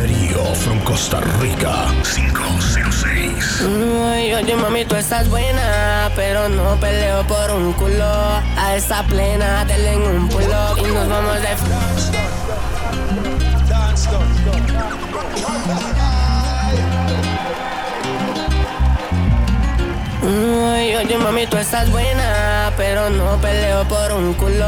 Darío from Costa Rica 506. Ay, oye mami, tú estás buena, pero no peleo por un culo. A esa plena, denle en un pulo y nos vamos de... Ay, oye mami, tú estás buena, pero no peleo por un culo.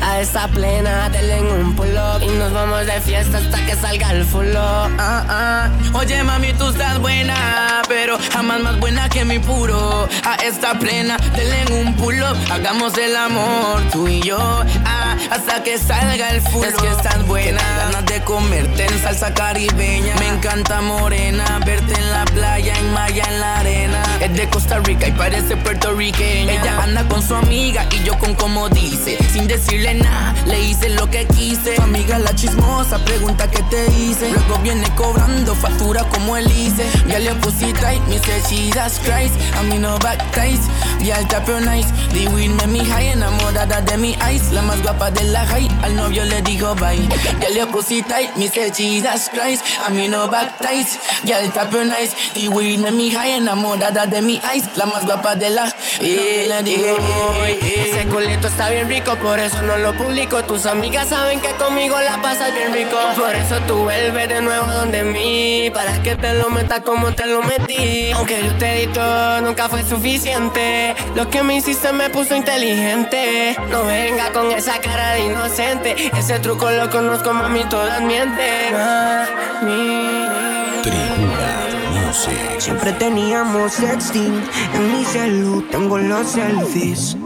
A esa plena, denle en un pulo y nos vamos de fiesta hasta que salga el fulo. Ah. Oye mami, tú estás buena, pero jamás más buena que mi puro. A esta plena, denle en un pulo, hagamos el amor, tú y yo. Ah, hasta que salga el fulo. Es que estás buena, ganas de comerte en salsa caribeña. Me encanta morena, verte en la playa, en Maya, en la arena. Es de Costa Rica y parece puertorriqueña. Ella anda con su amiga y yo con como dice. Sin decirle nada, le hice lo que quise. Su amiga la chismosa, pregunta qué te hice. Luego viene cobrando factura como él hice. Ya le pussy tight, me say Christ. A mí no back ties, ya el tapio nice. The weed me mi high, enamorada de mi ice. La más guapa de la high, al novio le digo bye. Ya le pussy tight, me say that's Christ. A mí no back ya el tapio nice. The weed me mi high, enamorada de mi ice. La más guapa de la, y le digo Ese culito está bien rico, por eso no lo publico. Tus amigas saben que conmigo la pasas bien rico. Por eso tú vuelves de nuevo donde mí. Para que te lo metas como te lo metí. Aunque yo te di todo, nunca fue suficiente. Lo que me hiciste me puso inteligente. No venga con esa cara de inocente. Ese truco lo conozco, mami, todas mienten. Mami. Tribuna Music. Siempre teníamos sexting En mi celu tengo los selfies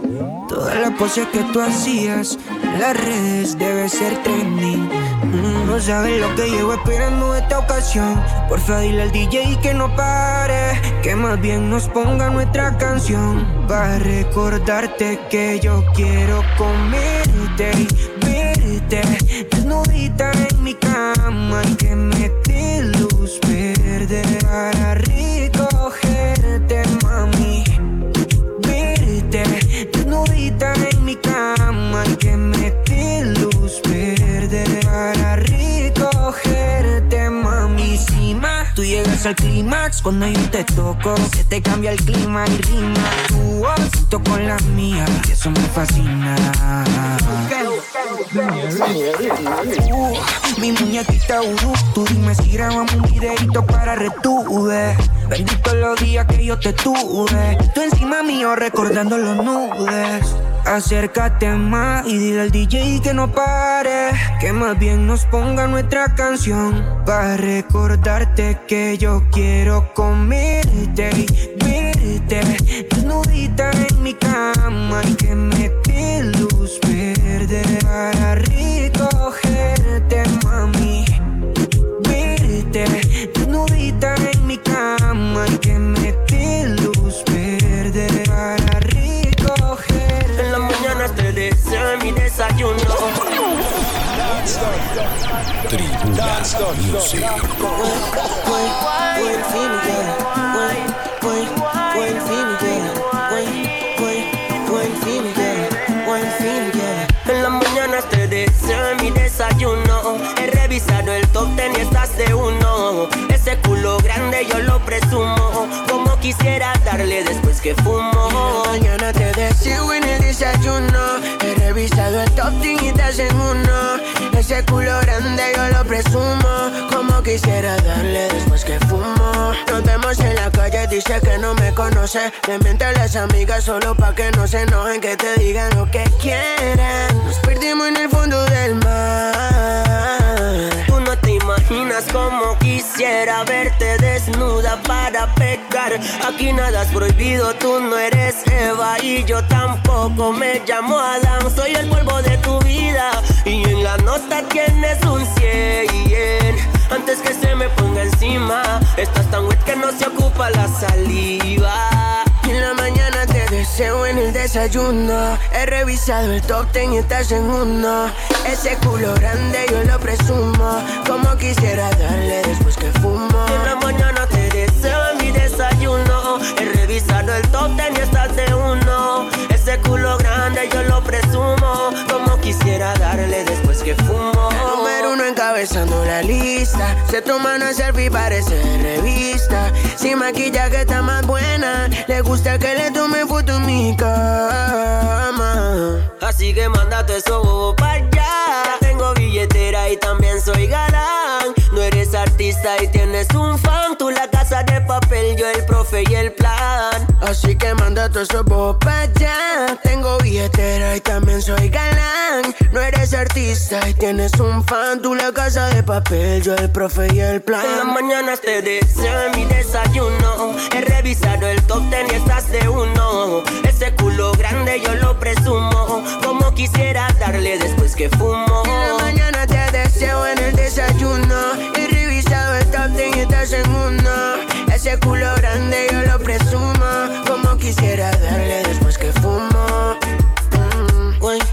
Todas las poses que tú hacías las redes debe ser trending Mm, No sabes lo que llevo esperando esta ocasión. Porfa dile al DJ que no pare Que más bien nos ponga nuestra canción. Para recordarte que yo quiero comerte y verte Desnudita en mi cama y que me luz verde Para recogerte Llegas al clímax cuando yo te toco, se te cambia el clima y rima. Tu voz con la mía, y eso me fascina. Uh, mi muñequita Uru, tú dime si grabamos un videito para retuve. Bendito los días que yo te tuve. Tú encima mío recordando los nudes. Acércate más y dile al DJ que no pare. Que más bien nos ponga nuestra canción. Para recordarte que yo quiero comerte y verte. Desnudita en mi cama y que me dé luz verde. Para recogerte, mami. Verte. Desnudita en mi cama y que me Tribuna Music. En la mañana te deseo mi desayuno. He revisado el top ten y estás de uno. Ese culo grande yo lo presumo. Como quisiera darle después que fumo. Revisado el top 10 y estás en uno. Ese culo grande yo lo presumo. Como quisiera darle después que fumo. Nos vemos en la calle, dice que no me conoce. Le miente a las amigas solo pa' que no se enojen, que te digan lo que quieran. Nos perdimos en el fondo del mar. Imaginas cómo quisiera verte desnuda para pecar. Aquí nada es prohibido, tú no eres Eva y yo tampoco me llamo Adán. Soy el polvo de tu vida y en la nota tienes un 100. Antes que se me ponga encima, estás tan wet que no se ocupa la saliva. Deseo en el desayuno. He revisado el top ten y estás en uno. Ese culo grande yo lo presumo. Como quisiera darle después que fumo. En la mañana te deseo en mi desayuno. He revisado el top ten y estás de uno. La lista. Se toma una selfie, parece revista. Sin maquillaje está más buena. Le gusta que le tome foto en mi cama. Así que mándate eso bobo para allá. Tengo billetera y también soy galán. No eres artista y tienes un fan. Papel, yo el profe y el plan. Así que manda todo eso para allá. Tengo billetera y también soy galán. No eres artista y tienes un fan. Tú la casa de papel, yo el profe y el plan. En las mañanas te deseo mi desayuno. He revisado el top ten y estás de uno. Ese culo grande yo lo presumo. Como quisiera darle después que fumo. En la mañana te deseo en el desayuno. He revisado el top ten y estás en uno. Ese culo grande yo lo presumo. Como quisiera darle después que fumo. Mm. Wine,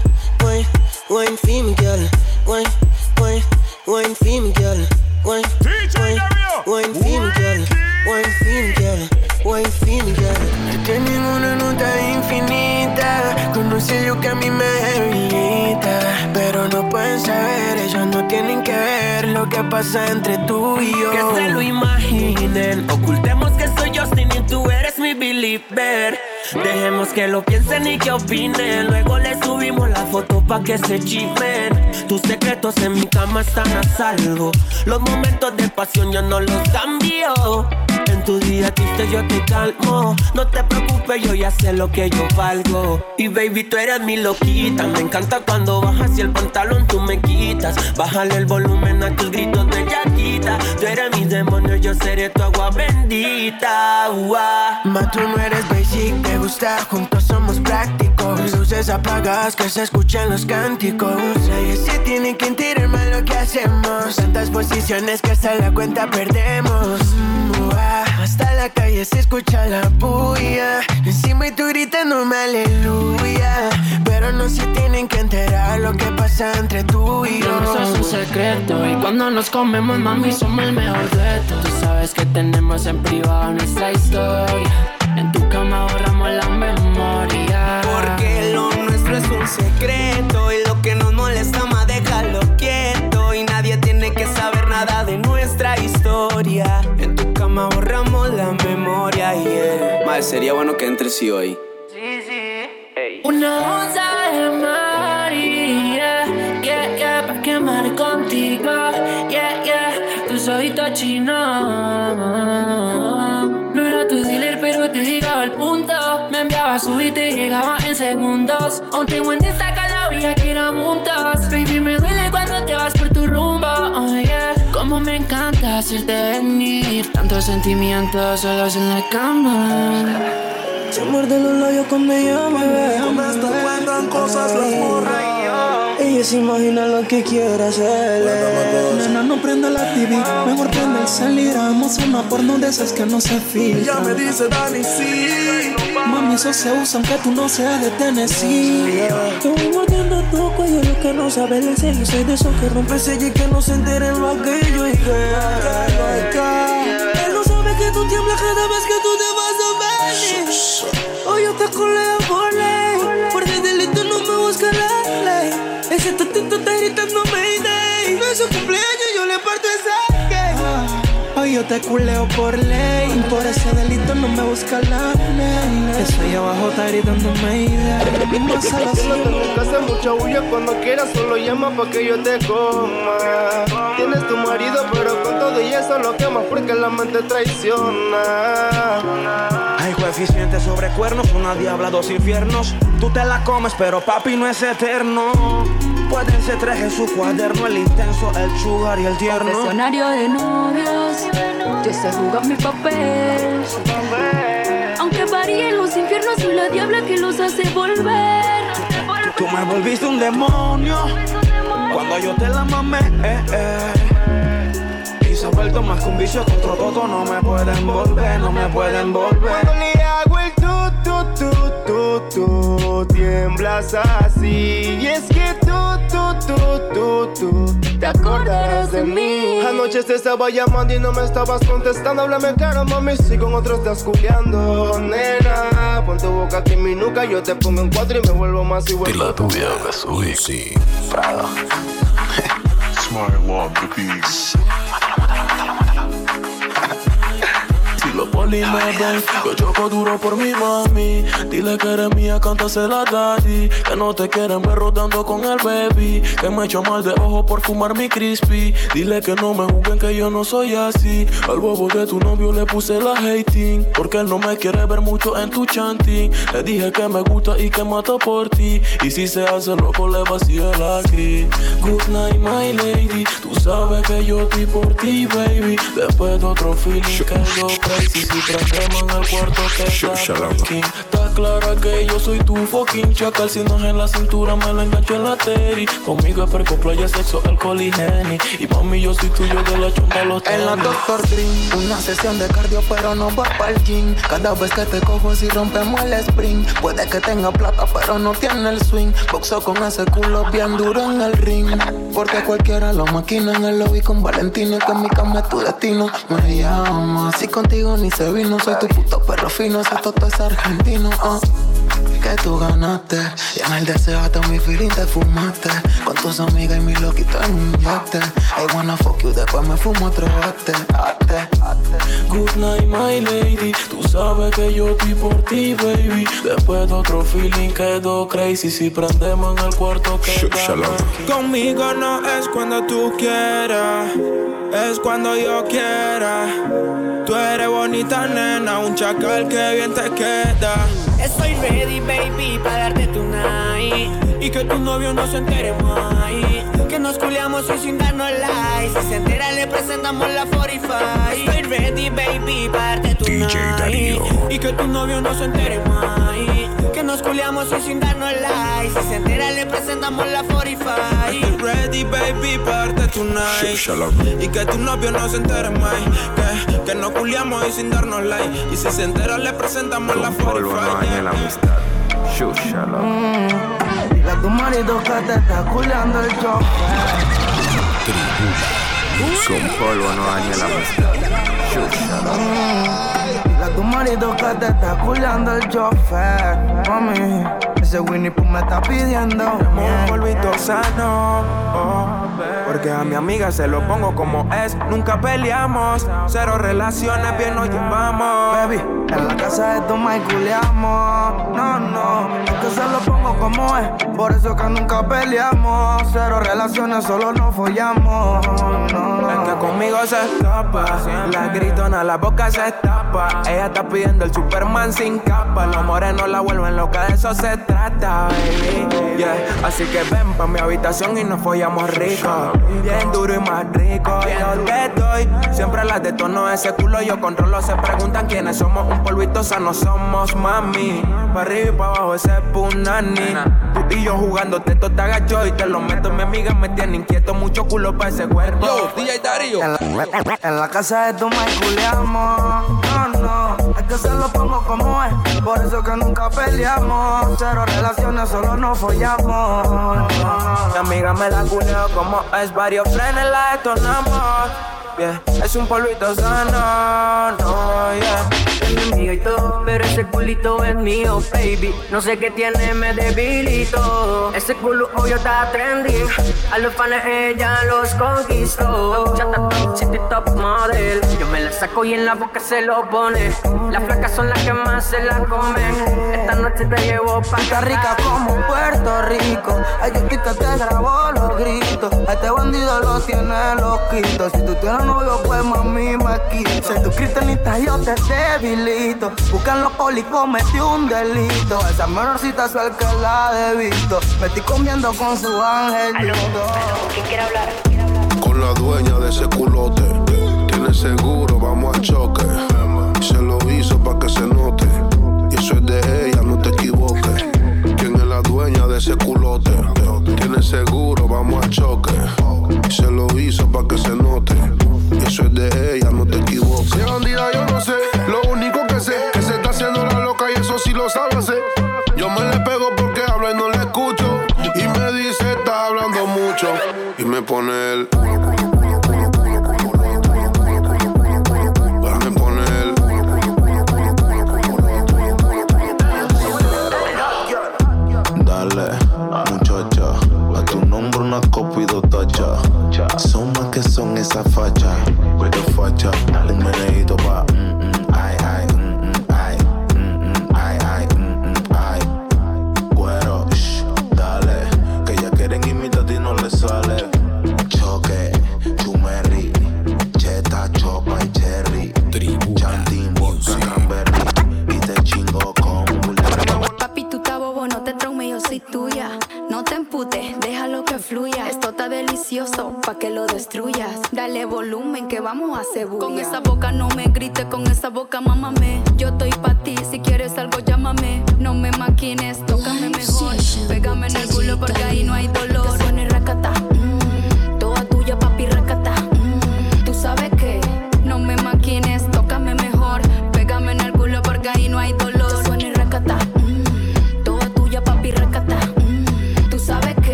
wine, wine girl. Wine, wine, pasa entre tú y yo. Que se lo imaginen. Ocultemos que soy Justin y tú eres mi believer. Dejemos que lo piensen y que opinen. Luego le subimos la foto pa' que se chismen. Tus secretos en mi cama están a salvo. Los momentos de pasión yo no los cambio. En tu día triste yo te calmo. No te preocupes, yo ya sé lo que yo valgo. Y baby, tú eres mi loquita. Me encanta cuando bajas y el pantalón tú me quitas. Bájale el volumen a tus gritos de yaquita. Tú eres mi demonio, yo seré tu agua bendita. Ua. Ma, tú no eres basic, te gusta, juntos somos prácticos. Luces apagadas que se escuchan los cánticos. Ellos se tienen que enterar más lo que hacemos. Tantas posiciones que hasta la cuenta perdemos. Hasta la calle se escucha la bulla. Encima y tú gritándome aleluya. Pero no se tienen que enterar lo que pasa entre tú y yo. Eso es un secreto y cuando nos comemos, mami, somos el mejor dueto. Tú sabes que tenemos en privado nuestra historia. En tu cama borramos la memoria. Porque lo nuestro es un secreto y sería bueno que entres sí hoy. Una onza de María, yeah, yeah, pa' quemar contigo, yeah, yeah, tus ojitos chinos. No era tu dealer, pero te llegaba al punto. Me enviaba su y te llegaba en segundos. Aún tengo en esta caloría que eran juntos. Baby, me duele cuando te vas por tu rumbo, oh yeah. Como me encanta hacerte venir. Tantos sentimientos solos en la cama. Se muerde los labios cuando ella me ve. Esto cuentan cosas las morras. Ella se imagina lo que quiere hacerle. Nena, no prenda la TV, mejor prende el salir. Vamos a una porno de esas que no se filtra. Ya me dice Dani, sí. Mami, eso se usa aunque tú no seas de Tennessee. Te voy mordiendo tu cuello, lo que no sabes de serio. Soy de esos que rompe sello y que no se enteren lo aquello. Y que, él no sabe que tú tiemblas cada vez que tú te vas a venir. Hoy yo te coleo por ley. Gritando Mayday. No es su cumpleaños, yo le parto esa gay. Hoy yo te culeo por ley. Por ese delito no me busca la ley. Eso ahí abajo está gritando Mayday. No tengo que hacer mucha bulla cuando quieras, solo llama pa' que yo te coma. Tienes tu marido, pero con todo y eso lo quemas porque la mente traiciona. Hay coeficientes sobre cuernos, una diabla, dos infiernos. Tú te la comes, pero papi no es eterno. Pueden ser tres en su cuaderno, el intenso, el sugar y el tierno. Escenario de novios, yo sé jugar mi papel. Aunque varíen los infiernos, soy la diabla que los hace volver. Tú me volviste un demonio cuando yo te la mamé. Eh, eh. Y se ha vuelto más que un vicio otro toto. No me pueden volver, no me pueden volver. Cuando le hago el tu, tu, tu, tu, tu, tiemblas así. Y es que tú, tú, tú, tú, tú, te acordarás de mí. Anoche te estaba llamando y no me estabas contestando. Háblame claro, mami, si con otros estás culiando. Nena, pon tu boca aquí en mi nuca. Yo te pongo en cuatro y me vuelvo más igual. De la tuya, Music. Prada. Smile on the beat. Los poli me ven, yo choco duro por mi mami. Dile que eres mía, cántasela daddy. Que no te quieren ver rodando con el baby. Que me echo mal de ojo por fumar mi crispy. Dile que no me juzguen que yo no soy así. Al bobo de tu novio le puse la hating. Porque él no me quiere ver mucho en tu chanting. Le dije que me gusta y que mata por ti. Y si se hace loco, le vacío la gris. Good night, my lady. Tú sabes que yo estoy por ti, baby. Después de otro feeling quedó crazy. Si prendemos en el cuarto que está Está clara que yo soy tu fucking chacal. Si no es en la cintura, me lo engancho en la teri. Conmigo es perco, playa, sexo, alcohol y geni. Y mami, yo soy tuyo de la chumba los En la Doctor Dream, una sesión de cardio, pero no va para el gym. Cada vez que te cojo, si rompemos el sprint. Puede que tenga plata, pero no tiene el swing. Boxo con ese culo bien duro en el ring. Porque cualquiera lo maquina en el lobby con Valentino. Que en mi cama es tu destino. Me llama, si contigo ni se vino. Soy tu puto perro fino, ese toto es argentino. Uh. Que tú ganaste y en el deseo hasta mi feeling te fumaste. Con tus amigas y mi loquito en un yate. I wanna fuck you, después me fumo otro ate, ate, Good night, my lady. Tú sabes que yo estoy por ti, baby. Después de otro feeling quedó crazy. Si prendemos en el cuarto que Conmigo no es cuando tú quieras, es cuando yo quiera. Tú eres bonita, nena, un chacal que bien te queda. Estoy ready, baby, para darte tu night. Y que tu novio no se entere más. Que nos culiamos y sin darnos like. Si se entera, le presentamos la 45. Estoy ready, baby, para darte tu DJ Darío. Y que tu novio no se entere más. Que nos culiamos y sin darnos like. Si se entera, le presentamos la 45. Estoy ready, baby, para darte tu night. Y que tu novio no se entere más. Que, que nos culiamos y sin darnos like. Y si se entera, le presentamos la 45 la amistad. Shushala. Mm. Dile a tu marido que te está culiando el chofer. Con polvo no daña la amistad. Shushala. Mm. Dile a tu marido que te está culiando el chofer. Mami, ese Winnie Pooh me está pidiendo. Un polvito sano. Oh. Porque a mi amiga se lo pongo como es. Nunca peleamos. Cero relaciones, bien nos llevamos. Baby, en la casa de toma y culiamos. No, no, es que se lo pongo como es. Por eso que nunca peleamos. Cero relaciones, solo nos follamos. No, Es que conmigo se escapa. La gritona, la boca se tapa. Ella está pidiendo el Superman sin capa. Los morenos la vuelven loca, de eso se trata, baby. Yeah. Así que ven pa' mi habitación y nos follamos rico. Bien duro y más rico. Yo te doy. Siempre las de tono ese culo yo controlo. Se preguntan quiénes somos. Un polvito sano somos, mami. Pa' arriba y pa' abajo ese punani. Tú y yo jugando, te te agacho y te lo meto. Mi amiga me tiene inquieto. Mucho culo pa' ese cuerpo. Yo, DJ Darío. En la, en la casa de toma y culiamos. No, no, es que se lo pongo como es. Por eso que nunca peleamos. Cero relaciones, solo nos follamos. Mi amiga me la culeo como es. Varios frenes la detonamos. Yeah. Es un polvito sano, no, yeah. Y todo, pero ese culito es mío, baby. No sé qué tiene, me debilito. Ese culo hoy está trending. A los fans ella los conquistó. Chata top, city top model. Yo me la saco y en la boca se lo pone. Las flacas son las que más se la comen. Esta noche te llevo pa' Está rica como Puerto Rico. Ay, yo que te grabó los gritos. A este bandido lo tiene loquito. Si tú tienes novio, pues mami me quito. Si tú cristianita, yo te Buscan los polis, cometí un delito. Esa menorcita es el que la he visto. Me estoy comiendo con su. ¿Quién quiere hablar? Con la dueña de ese culote. Tiene seguro, vamos al choque. Se lo hizo pa' que se note. Y eso es de ella, no te equivoques. ¿Quién es la dueña de ese culote? Tiene seguro, vamos al choque. Se lo hizo pa' que se note. Y eso es de ella, no te equivoques. Si bandida, yo no sé. Lo único que sé que se está haciendo la loca y eso sí lo sabe hacer. Yo me le pego porque habla y no le escucho. Y me dice, está hablando mucho. Y me pone el.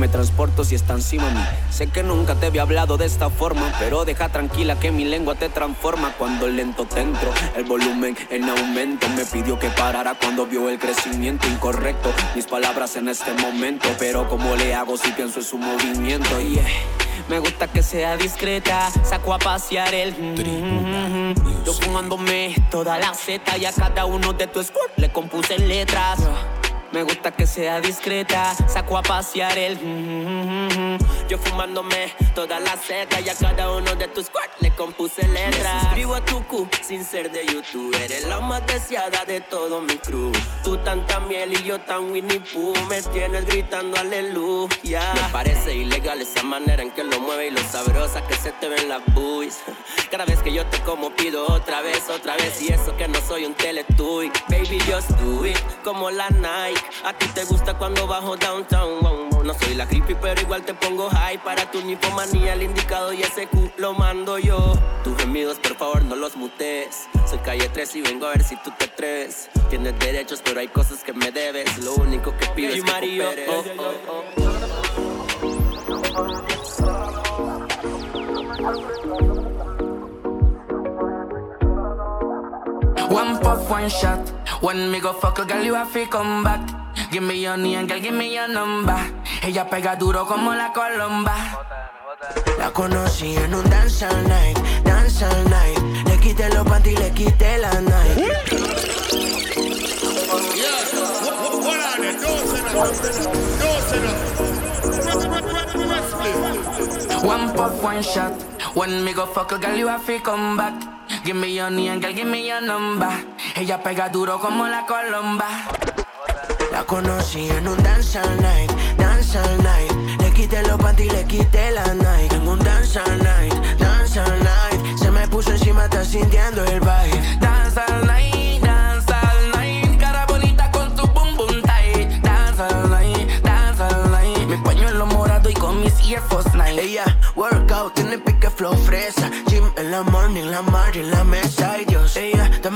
Me transporto si está encima de mí. Sé que nunca te había hablado de esta forma, pero deja tranquila que mi lengua te transforma cuando lento te entro. El volumen en aumento me pidió que parara cuando vio el crecimiento incorrecto. Mis palabras en este momento, pero como le hago si pienso en su movimiento? Yeah. Me gusta que sea discreta, saco a pasear el mm, Yo fumándome toda la Z y a cada uno de tu squirt le compuse letras. Me gusta que sea discreta, saco a pasear el Yo fumándome toda la Z y a cada uno de tus squirt le compuse letras. A tu Q sin ser de YouTube, eres la más deseada de todo mi crew. Tú tanta miel y yo tan Winnie Pooh, me tienes gritando aleluya. Me parece ilegal esa manera en que lo mueve y lo sabrosa que se te ven las buis. Cada vez que yo te como pido otra vez, otra vez y eso que no soy un teletuy. Baby, just do it como la Nike. A ti te gusta cuando bajo downtown. No soy la creepy, pero igual te pongo high para tu nipomanía. El indicado y ese Q lo mando yo. Tus gemidos, por favor, no los mutes. Soy calle 3 y vengo a ver si tú te atreves. Tienes derechos, pero hay cosas que me debes. Lo único que pido es que oh, oh, oh. One puff, one shot. When me go fuck a girl, you have to come back. Give me your name, girl, give me your number. Ella pega duro como la colomba. La conocí en un dance all night, dance all night. Le quité los panties, le quité la night. One puff, one shot. When me go fuck a girl, you have to come back. Give me your name, girl, give me your number. Ella pega duro como la colomba. La conocí en un dance all night, dance all night. Le quité los panties, le quité la night. En un dance all night, dance all night. Se me puso encima, está sintiendo el vibe. Dance all night, dance all night. Cara bonita con tu boom boom tight. Dance all night, dance all night. Mi pañuelo morado y con mis Air Force Nine. Ella, workout, tiene pique flow fresa. Gym en la morning, la mar en la mesa. Ay Dios, ella está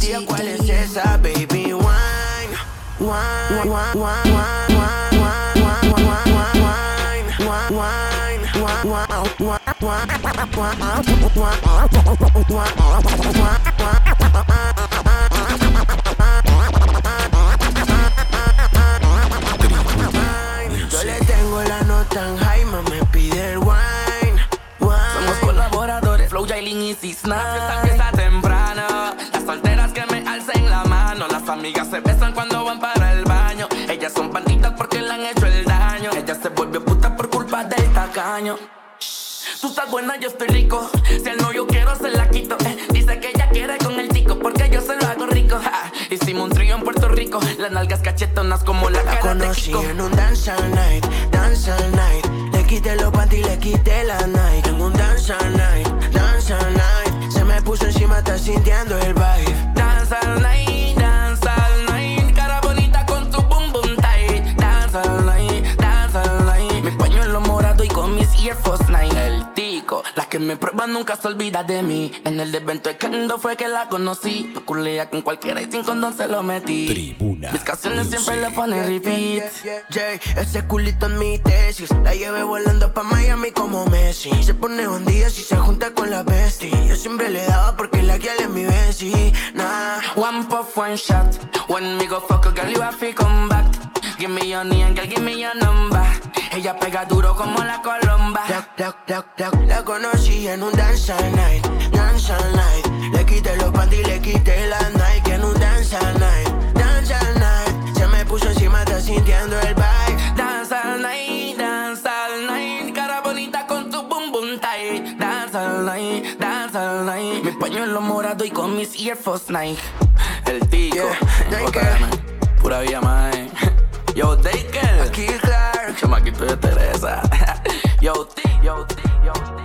Días, ¿cuál es esa? Baby, wine, wine, wine, wine, wine, wine, wine, wine, wine, wine, wine, wine, Yo le tengo la nota en Jaime, me pide el wine, Somos colaboradores, Flow, Jailin y Cisna. Amigas se besan cuando van para el baño. Ellas son banditas porque le han hecho el daño. Ella se vuelve puta por culpa del tacaño. Tú estás buena, yo estoy rico. Si el no yo quiero, se la quito. Eh, dice que ella quiere con el tico porque yo se lo hago rico. Ja, Hicimos un trío en Puerto Rico. Las nalgas cachetonas como la, La cara de conocí Kiko. en un dance all night, dance all night. Le quité los panties, le quité la night. En un dance all night, dance all night. Se me puso encima, está sintiendo el vibe. Y Air Force Nine. El tico, las que me prueba nunca se olvida de mí. En el evento de Kendo fue que la conocí. Culea con cualquiera y sin condón se lo metí. Tribuna. Mis canciones siempre le ponen repeat. Jay, ese culito en mi tesis. La llevé volando pa' Miami como Messi. Se pone un día si se junta con la bestie. Yo siempre le daba porque la guía es mi Nah. One puff, one shot. When me go fuck a girl, you have to come back. Give me your name, girl, give me your number. Ella pega duro como la colomba. La, la, la, la conocí en un dance all night, dance all night. Le quité los panties, le quité la Nike en un dance all night, dance all night. Se me puso encima, está sintiendo el vibe. Dance all night, dance all night. Cara bonita con tu boom tight. Dance all night, dance all night. Mi pañuelo morado y con mis Force Nike. El tico, yeah, pura vía más. Yo, Daker. Aquí Clark. Chamaquito de Teresa. yo, T, yo, T, yo, T,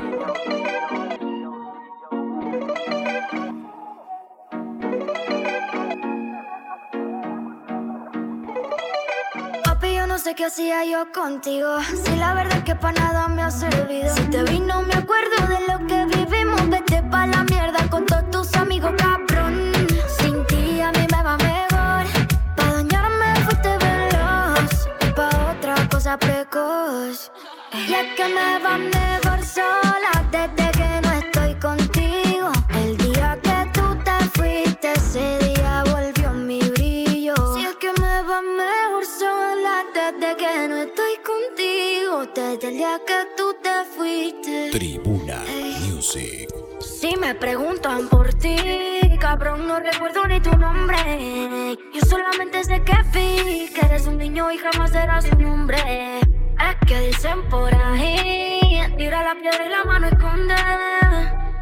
Papi, yo no sé qué hacía yo contigo. Si la verdad es que para nada me ha servido. Si te vi, no me acuerdo de lo que vivimos. Vete pa' la mierda precoz. Y es que me va mejor sola desde que no estoy contigo. El día que tú te fuiste, ese día volvió mi brillo. Si es que me va mejor sola desde que no estoy contigo. Desde el día que tú te fuiste. Tribuna Music. Si me preguntan por ti, cabrón, no recuerdo ni tu nombre. Yo solamente sé que vi que eres un niño y jamás serás un hombre. Es que dicen por ahí, tira la piedra y la mano esconde.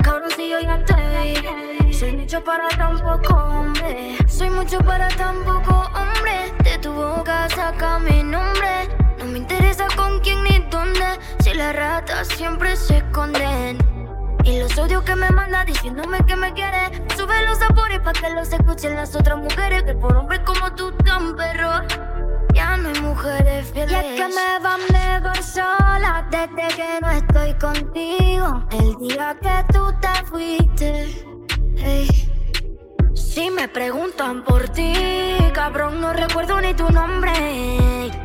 Cabrón, si yo ya te vi, soy mucho para tan poco hombre. Soy mucho para tan poco hombre. De tu boca saca mi nombre. No me interesa con quién ni dónde, si las ratas siempre se esconden. Y los odios que me manda diciéndome que me quiere Sube los sabores pa' que los escuchen las otras mujeres Que por hombres como tú tan perro Ya no hay mujeres fieles Y es que me va mejor sola Desde que no estoy contigo El día que tú te fuiste. Si me preguntan por ti, cabrón, no recuerdo ni tu nombre.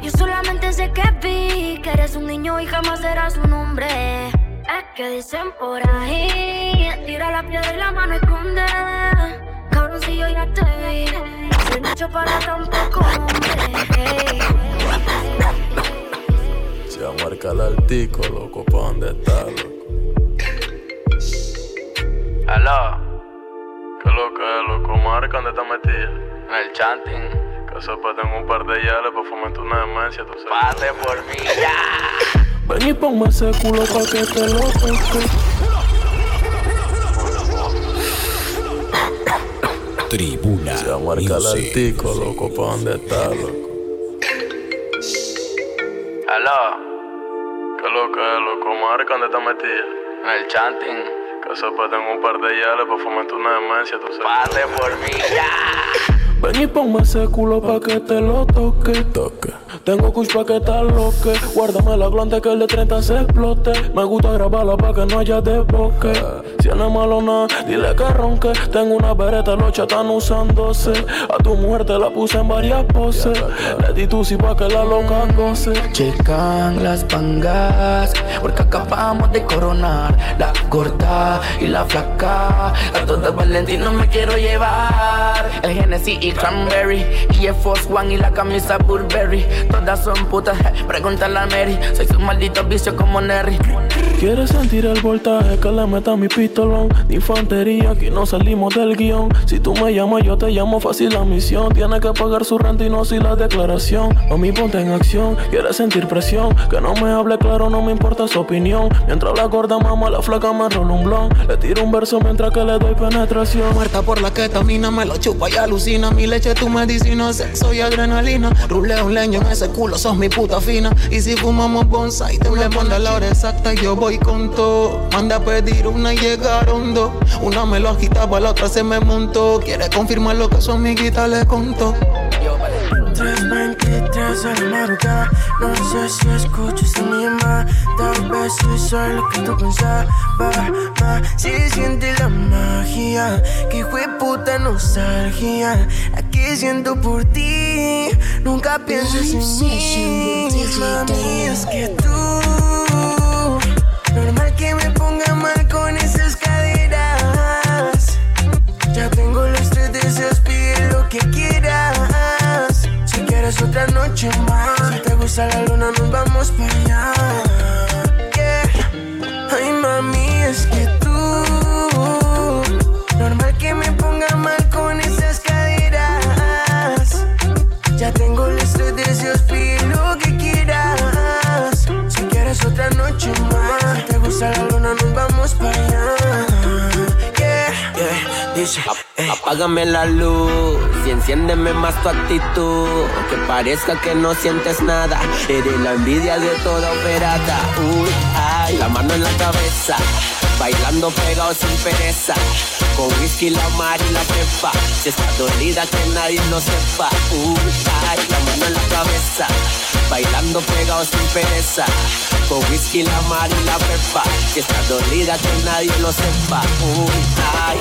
Yo solamente sé que vi que eres un niño y jamás serás un hombre. Es que dicen por ahí, tira la piedra y la mano esconde. Cabrón, si yo ya te vi, soy mucho para tan poco hombre. Se marca el altico, loco, pa' dónde está, loco. Aló, ¿Qué lo que es, loco? Marca, ¿dónde está metida? en el chanting. Que sepa, tengo un par de yales para fomentar una demencia, tú sabes. Pase por mí, ya. Ven y ponme ese culo pa' que te lo toque. Tribuna Se marca el altico, loco, pa' dónde está, loco. Aló, ¿Qué lo que es, loco? Marca, ¿dónde está metida? en el chanting. Que sepa, tengo un par de yales para fomentar una demencia, tú sabes. Pase por mí, ya. Ven y ponme ese culo pa' que te lo toque. toque. Tengo kush pa' que te loque. Guárdame la glande que el de 30 se explote. Me gusta grabarla pa' que no haya desboque. Si no es malo nada, dile que ronque. Tengo una bereta, los están usándose. A tu mujer te la puse en varias poses. Le di tu sí pa' que la loca goce. Checan las pangas, porque acabamos de coronar la gorda y la flaca. A todas Valentino me quiero llevar. El Genesis y Cranberry, y el Force One y la camisa Burberry. Todas son putas, pregúntale a Mary. Soy su maldito vicio como Nerry. ¿Quieres sentir el voltaje que le meta mi pistolón? De infantería, aquí no salimos del guion. Si tú me llamas, yo te llamo fácil la misión. Tiene que pagar su renta y no si la declaración. Mami, ponte en acción. ¿Quieres sentir presión? Que no me hable claro, no me importa su opinión. Mientras la gorda mama, la flaca me rola un blon. Le tiro un verso mientras que le doy penetración. Muerta por la ketamina, me lo chupa y alucina. Mi leche, tu medicina, sexo y adrenalina. Ruleo un leño en ese culo, sos mi puta fina. Y si fumamos bonsai, te le pones la hora exacta y yo voy con todo. Manda a pedir una y llegaron dos. Una me lo agitaba, la otra se me montó. Quiere confirmar lo que su amiguita le contó. 323 tres de la madrugada. No sé si escuchas mi llamada. Tal vez soy lo que tú pensabas. Si siente la magia, que fue puta nostalgia. La que siento por ti. Nunca pienses en mí. Mami, es que tú. Normal que me ponga mal con esas caderas. Ya tengo los tres deseos, pide lo que quieras. Si quieres otra noche más, si te gusta la luna, nos vamos para allá. Ay, mami, es que Apágame la luz y enciéndeme más tu actitud. Que parezca que no sientes nada. Eres la envidia de toda operada. Uy, ay, la mano en la cabeza. Bailando pegado sin pereza. Con whisky, la mar y la pepa. Si está dolida, que nadie lo sepa. Uy, ay, la mano en la cabeza. Bailando pegado sin pereza. Con whisky, la mar y la pepa. Si está dolida, que nadie lo sepa. Uy, ay.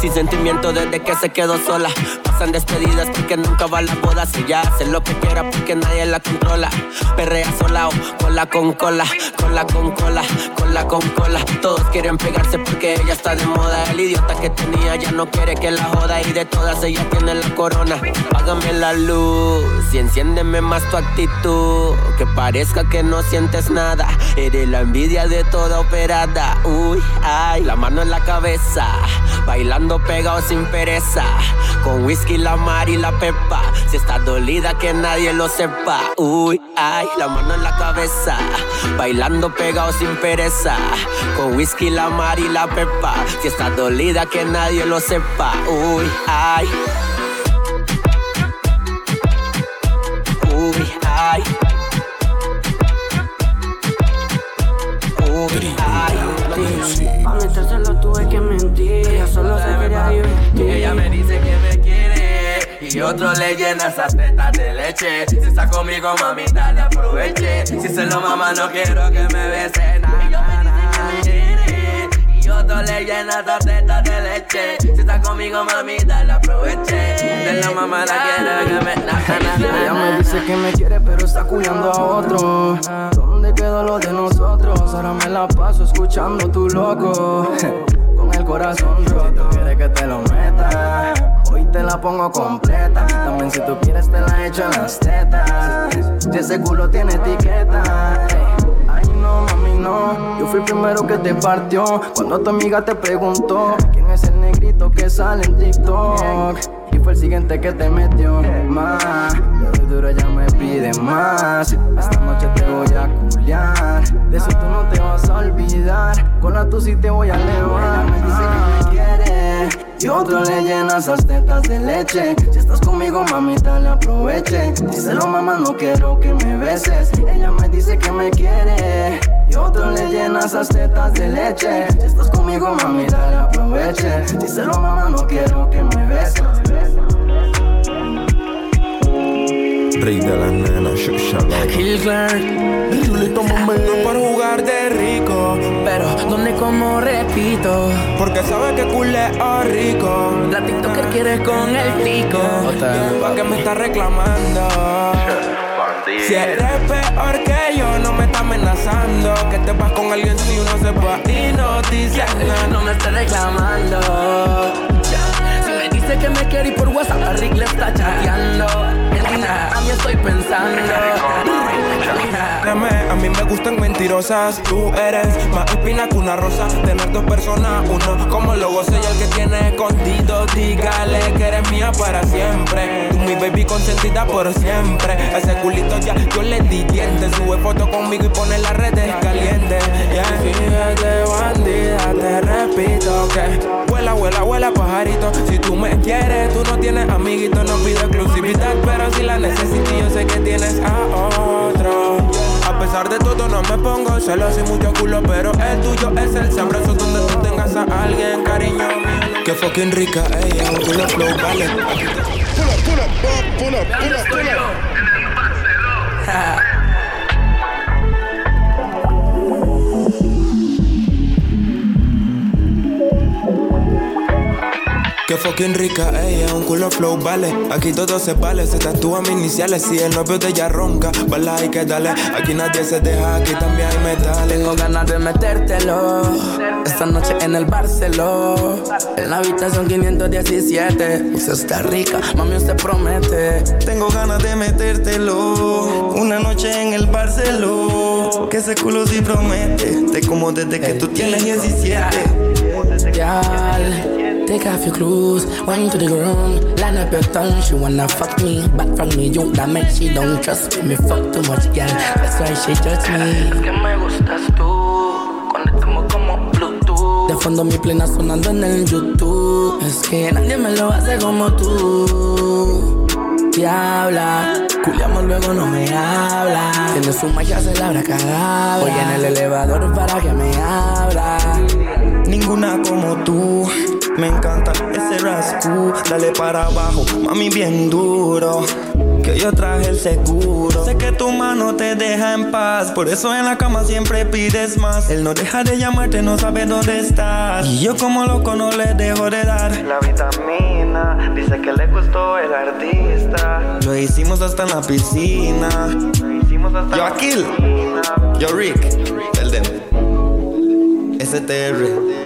Sin sentimiento desde que se quedó sola. Pasan despedidas porque nunca va la boda. Si ya hace lo que quiera porque nadie la controla. Perrea sola o cola con cola, cola con cola, cola con cola. Todos quieren pegarse porque ella está de moda. El idiota que tenía ya no quiere que la joda. Y de todas ella tiene la corona. Págame la luz y enciéndeme más tu actitud. Que parezca que no sientes nada. Eres la envidia de toda operada. Uy, ay, la mano en la cabeza. Bailando pegado sin pereza. Con whisky, la mar y la pepa. Si está dolida, que nadie lo sepa. Uy, ay, la mano en la cabeza. Bailando pegado sin pereza. Con whisky, la mar y la pepa. Si está dolida, que nadie lo sepa. Uy, ay. Uy, ay. Uy, ay. Pa' metérselo tuve que mentir. Ella solo se quería divertir. Ella me y otro le llena esas tetas de leche. Si está conmigo, mamita, le aproveche. Si se lo mama, no quiero que me bese. Na, na, na, quiere. Y otro le llena esas tetas de leche. Si está conmigo, mamita, le aproveche. De la mamá la quiero que me. Na, Ella me dice que me quiere, pero está cuidando a otro. ¿Dónde quedó lo de nosotros? Ahora me la paso escuchando tu loco. Con el corazón roto. Quiere que te lo meta. Te la pongo completa. También si tú quieres te la echo en las tetas. Si ese culo tiene etiqueta. Ay no, mami, no. Yo fui el primero que te partió. Cuando tu amiga te preguntó quién es el negrito que sale en TikTok. Y fue el siguiente que te metió más. De duro ya me pide más. Esta noche te voy a culiar. De eso tú no te vas a olvidar. Con la tu te voy a elevar. Y otro le llena esas tetas de leche. Si estás conmigo, mamita, le aproveche. Díselo, mamá, no quiero que me beses. Ella me dice que me quiere. Y otro le llena esas tetas de leche. Si estás conmigo, mamita, le aproveche. Díselo, mamá, no quiero que me beses. Rey de las nenas, Shushala. Kill Clark. Chulito momento para jugar de rico. Pero, ¿dónde como repito? Porque sabe que culé a rico. La TikToker quiere con el pico. ¿Pa' qué me está reclamando? Si eres peor que yo, no me está amenazando. Que te vas con alguien si uno se va y no dice nada. No me estés reclamando. Dice que me quiere y por WhatsApp a Rick le está chateando. En nada, a mí estoy pensando. A mí me gustan mentirosas. Tú eres más espina que una rosa. Tener dos personas, uno como lo goce y el que tiene escondido. Dígale que eres mía para siempre. Tú mi baby consentida por siempre. Ese culito ya yo le di dientes. Sube foto conmigo y pone las redes calientes. Yeah. Fíjate, bandida, te repito que vuela, vuela, vuela, pajarito. Si tú me quieres, tú no tienes amiguito, no pido exclusividad, pero si la necesito, yo sé que tienes a otro. A pesar de todo, no me pongo celoso y mucho culo, pero el tuyo es el sabroso donde tú tengas a alguien, cariño mío. Que fucking rica ella, un culo flow, vale. Pull up, pull up, pull up, pull up, pull up. Fucking rica, ella, un culo flow, vale. Aquí todo se vale, se tatúan mis iniciales. Si el novio de ella ronca, vale, hay que darle. Aquí nadie se deja, aquí también hay metal. Tengo ganas de metértelo. Esta noche en el Barceló. En la habitación 517. Usted está rica, mami, usted promete. Tengo ganas de metértelo. Una noche en el Barceló. Que ese culo sí promete. Te como desde que tú tienes 17. Girl, take off your clothes, wine to the ground, line up your tongue. She wanna fuck me, back from me, you that make she don't trust me. Fuck too much, girl, that's why she judge me. Que me gustas tú, conectamos como Bluetooth. De fondo mi plena sonando en el YouTube. Es que nadie me lo hace como tú. Culiamos luego no me habla. Tiene su magia, se la cada Voy en el elevador para que me abra ninguna como tú. Me encanta ese rascu, dale para abajo, mami bien duro. Que yo traje el seguro. Sé que tu mano te deja en paz, por eso en la cama siempre pides más. Él no deja de llamarte, no sabe dónde estás. Y yo como loco no le dejo de dar la vitamina. Dice que le gustó el artista. Lo hicimos hasta en la piscina. Lo hicimos hasta yo Aquil, yo Rick, el den STR.